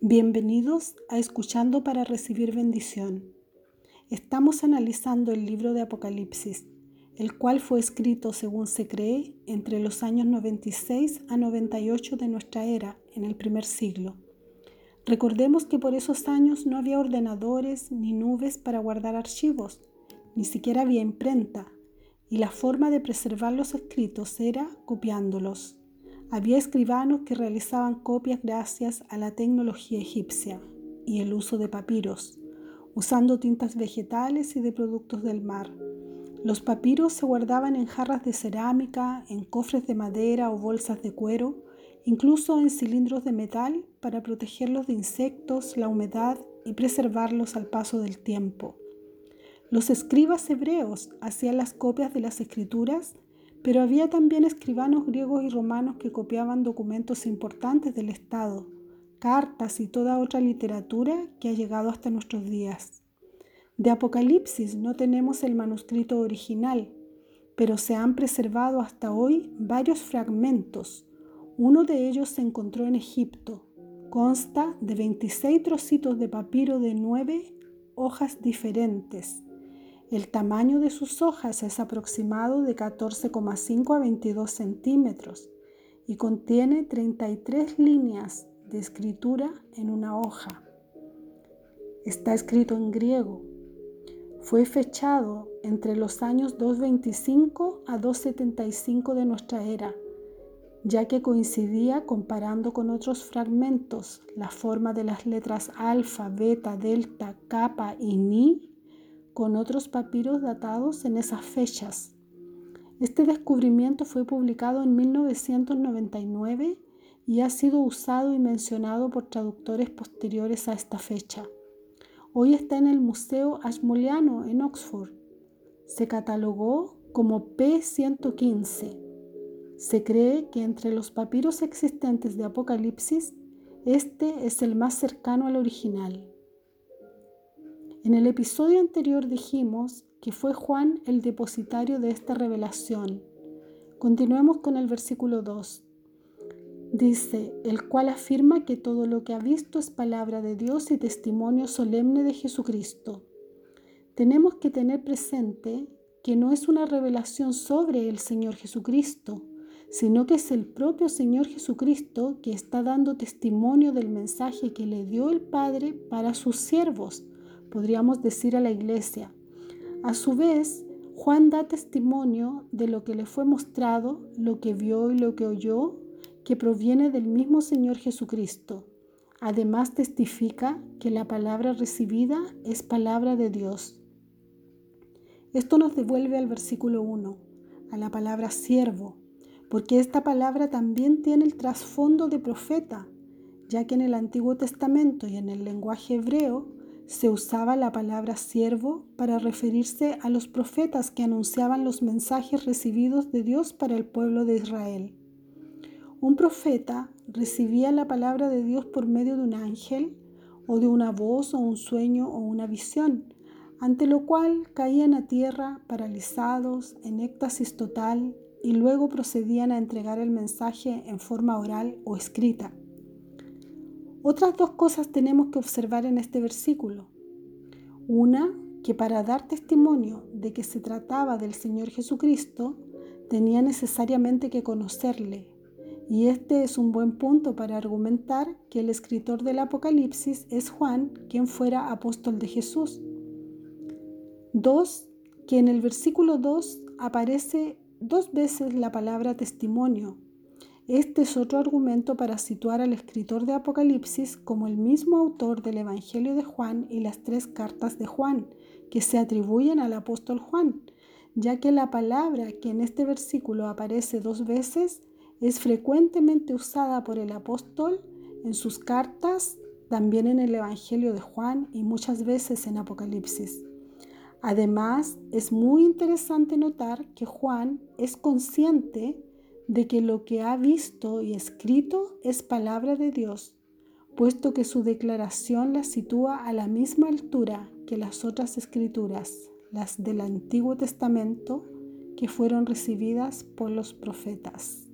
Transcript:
Bienvenidos a Escuchando para Recibir Bendición. Estamos analizando el libro de Apocalipsis, el cual fue escrito, según se cree, entre los años 96 a 98 de nuestra era, en el primer siglo. Recordemos que por esos años no había ordenadores ni nubes para guardar archivos, ni siquiera había imprenta, y la forma de preservar los escritos era copiándolos. Había escribanos que realizaban copias gracias a la tecnología egipcia y el uso de papiros, usando tintas vegetales y de productos del mar. Los papiros se guardaban en jarras de cerámica, en cofres de madera o bolsas de cuero, incluso en cilindros de metal para protegerlos de insectos, la humedad y preservarlos al paso del tiempo. Los escribas hebreos hacían las copias de las escrituras pero había también escribanos griegos y romanos que copiaban documentos importantes del Estado, cartas y toda otra literatura que ha llegado hasta nuestros días. De Apocalipsis no tenemos el manuscrito original, pero se han preservado hasta hoy varios fragmentos. Uno de ellos se encontró en Egipto. Consta de 26 trocitos de papiro de nueve hojas diferentes el tamaño de sus hojas es aproximado de 14,5 a 22 centímetros y contiene 33 líneas de escritura en una hoja. Está escrito en griego. Fue fechado entre los años 225 a 275 de nuestra era, ya que coincidía comparando con otros fragmentos la forma de las letras alfa, beta, delta, kappa y ni con otros papiros datados en esas fechas. Este descubrimiento fue publicado en 1999 y ha sido usado y mencionado por traductores posteriores a esta fecha. Hoy está en el Museo Ashmoleano en Oxford. Se catalogó como P115. Se cree que entre los papiros existentes de Apocalipsis, este es el más cercano al original. En el episodio anterior dijimos que fue Juan el depositario de esta revelación. Continuemos con el versículo 2. Dice, el cual afirma que todo lo que ha visto es palabra de Dios y testimonio solemne de Jesucristo. Tenemos que tener presente que no es una revelación sobre el Señor Jesucristo, sino que es el propio Señor Jesucristo que está dando testimonio del mensaje que le dio el Padre para sus siervos podríamos decir a la iglesia. A su vez, Juan da testimonio de lo que le fue mostrado, lo que vio y lo que oyó, que proviene del mismo Señor Jesucristo. Además testifica que la palabra recibida es palabra de Dios. Esto nos devuelve al versículo 1, a la palabra siervo, porque esta palabra también tiene el trasfondo de profeta, ya que en el Antiguo Testamento y en el lenguaje hebreo se usaba la palabra siervo para referirse a los profetas que anunciaban los mensajes recibidos de Dios para el pueblo de Israel. Un profeta recibía la palabra de Dios por medio de un ángel o de una voz o un sueño o una visión, ante lo cual caían a tierra paralizados en éxtasis total y luego procedían a entregar el mensaje en forma oral o escrita. Otras dos cosas tenemos que observar en este versículo. Una, que para dar testimonio de que se trataba del Señor Jesucristo, tenía necesariamente que conocerle. Y este es un buen punto para argumentar que el escritor del Apocalipsis es Juan, quien fuera apóstol de Jesús. Dos, que en el versículo 2 aparece dos veces la palabra testimonio, este es otro argumento para situar al escritor de Apocalipsis como el mismo autor del Evangelio de Juan y las tres cartas de Juan, que se atribuyen al apóstol Juan, ya que la palabra que en este versículo aparece dos veces es frecuentemente usada por el apóstol en sus cartas, también en el Evangelio de Juan y muchas veces en Apocalipsis. Además, es muy interesante notar que Juan es consciente de que lo que ha visto y escrito es palabra de Dios, puesto que su declaración la sitúa a la misma altura que las otras escrituras, las del Antiguo Testamento, que fueron recibidas por los profetas.